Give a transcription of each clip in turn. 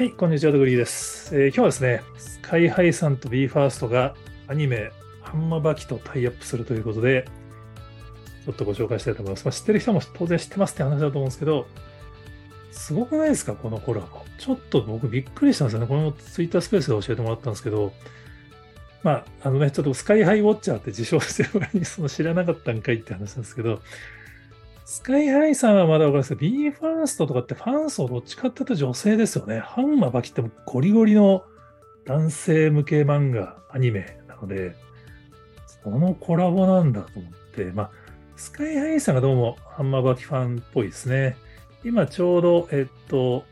はい、こんにちは、ドグリーです、えー今日はですね、スカイハイさんと BE:FIRST がアニメ、ハンマバキとタイアップするということで、ちょっとご紹介したいと思います。まあ、知ってる人も当然知ってますって話だと思うんですけど、すごくないですか、このコラボ。ちょっと僕びっくりしたんですよね。このツイッタースペースで教えてもらったんですけど、まあ、あのね、ちょっとスカイハイウォッチャーって自称してる割にその知らなかったんかいって話なんですけど、スカイハイさんはまだわかるんですけど、BE:FIRST とかってファン層どっちかっていうと女性ですよね。ハンマバキってゴリゴリの男性向け漫画、アニメなので、そのコラボなんだと思って、まあ、スカイハイさんがどうもハンマバキファンっぽいですね。今ちょうど、えっと、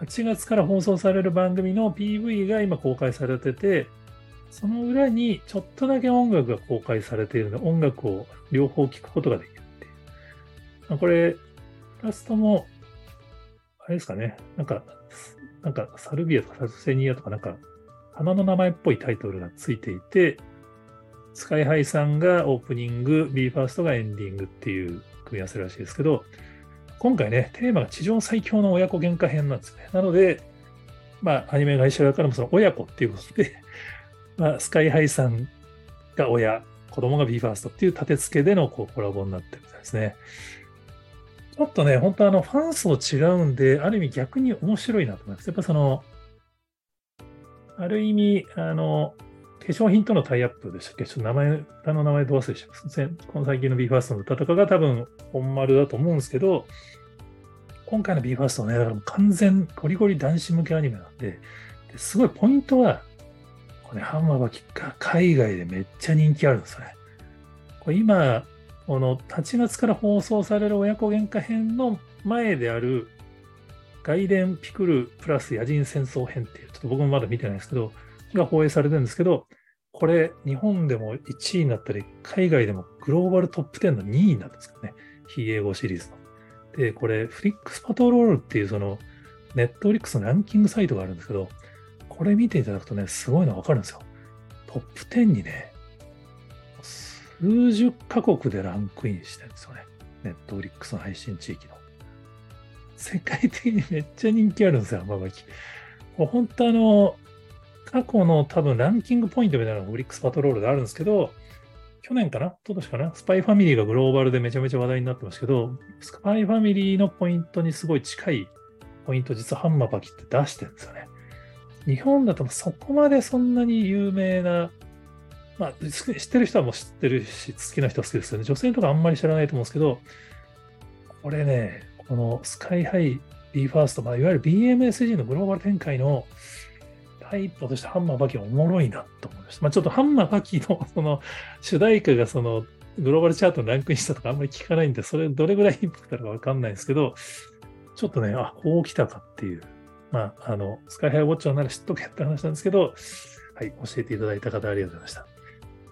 8月から放送される番組の PV が今公開されてて、その裏にちょっとだけ音楽が公開されているので、音楽を両方聴くことができる。これ、ラストも、あれですかね、なんか、なんかサルビアとかサルセニアとかなんか、花の名前っぽいタイトルがついていて、スカイハイさんがオープニング、BE:FIRST がエンディングっていう組み合わせらしいですけど、今回ね、テーマが地上最強の親子喧嘩編なんですね。なので、まあ、アニメ会社側からもその親子っていうことで、まあ、スカイハイさんが親、子供が BE:FIRST っていう立て付けでのこうコラボになってるみたいですね。ちょっとね、本当あの、ファン層違うんで、ある意味逆に面白いなと思います。やっぱその、ある意味、あの、化粧品とのタイアップでしたっけ？ちょっと名前、歌の名前ど忘れします。この最近の BE:FIRST の歌とかが多分本丸だと思うんですけど、今回の BE:FIRST はね、だからもう完全ゴリゴリ男子向けアニメなんで、ですごいポイントは、これハンマーバキが海外でめっちゃ人気あるんですよね。これ今、この8月から放送される親子喧嘩編の前である外伝ピクルプラス野人戦争編っていう、ちょっと僕もまだ見てないですけど、が放映されてるんですけど、これ日本でも1位になったり、海外でもグローバルトップ10の2位になったんですかね。非英語シリーズの。で、これ、フリックスパトロールっていうその、ネットフリックスのランキングサイトがあるんですけど、これ見ていただくとね、すごいのわかるんですよ。トップ10にね、数十カ国でランクインしてるんですよね。ネットフリックスの配信地域の。世界的にめっちゃ人気あるんですよ、範馬刃牙。もう本当あの、過去の多分ランキングポイントみたいなのが FlixPatrol であるんですけど、去年かな？一昨年かな？スパイファミリーがグローバルでめちゃめちゃ話題になってますけど、スパイファミリーのポイントにすごい近いポイント、実は範馬刃牙って出してるんですよね。日本だとそこまでそんなに有名な、まあ、知ってる人はもう知ってるし、好きな人は好きですよね。女性とかあんまり知らないと思うんですけど、これね、このスカイハイ、BE:FIRST、まあ、いわゆる BMSG のグローバル展開の第一歩としてハンマーバキはおもろいなと思いました。まあ、ちょっとハンマーバキの その主題歌がそのグローバルチャートにランクインしたとかあんまり聞かないんで、それどれぐらいインパクトあるかわかんないんですけど、ちょっとね、あ、こう来たかっていう。まあ、あの、スカイハイウォッチャーなら知っとけって話なんですけど、はい、教えていただいた方ありがとうございました。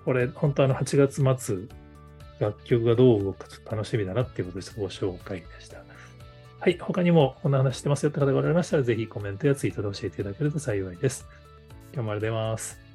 これ、本当あの、8月末、楽曲がどう動くかちょっと楽しみだなっていうことでちょっとご紹介でした。はい、他にもこんな話してますよって方がおられましたら、ぜひコメントやツイートで教えていただけると幸いです。今日もありがとうございます。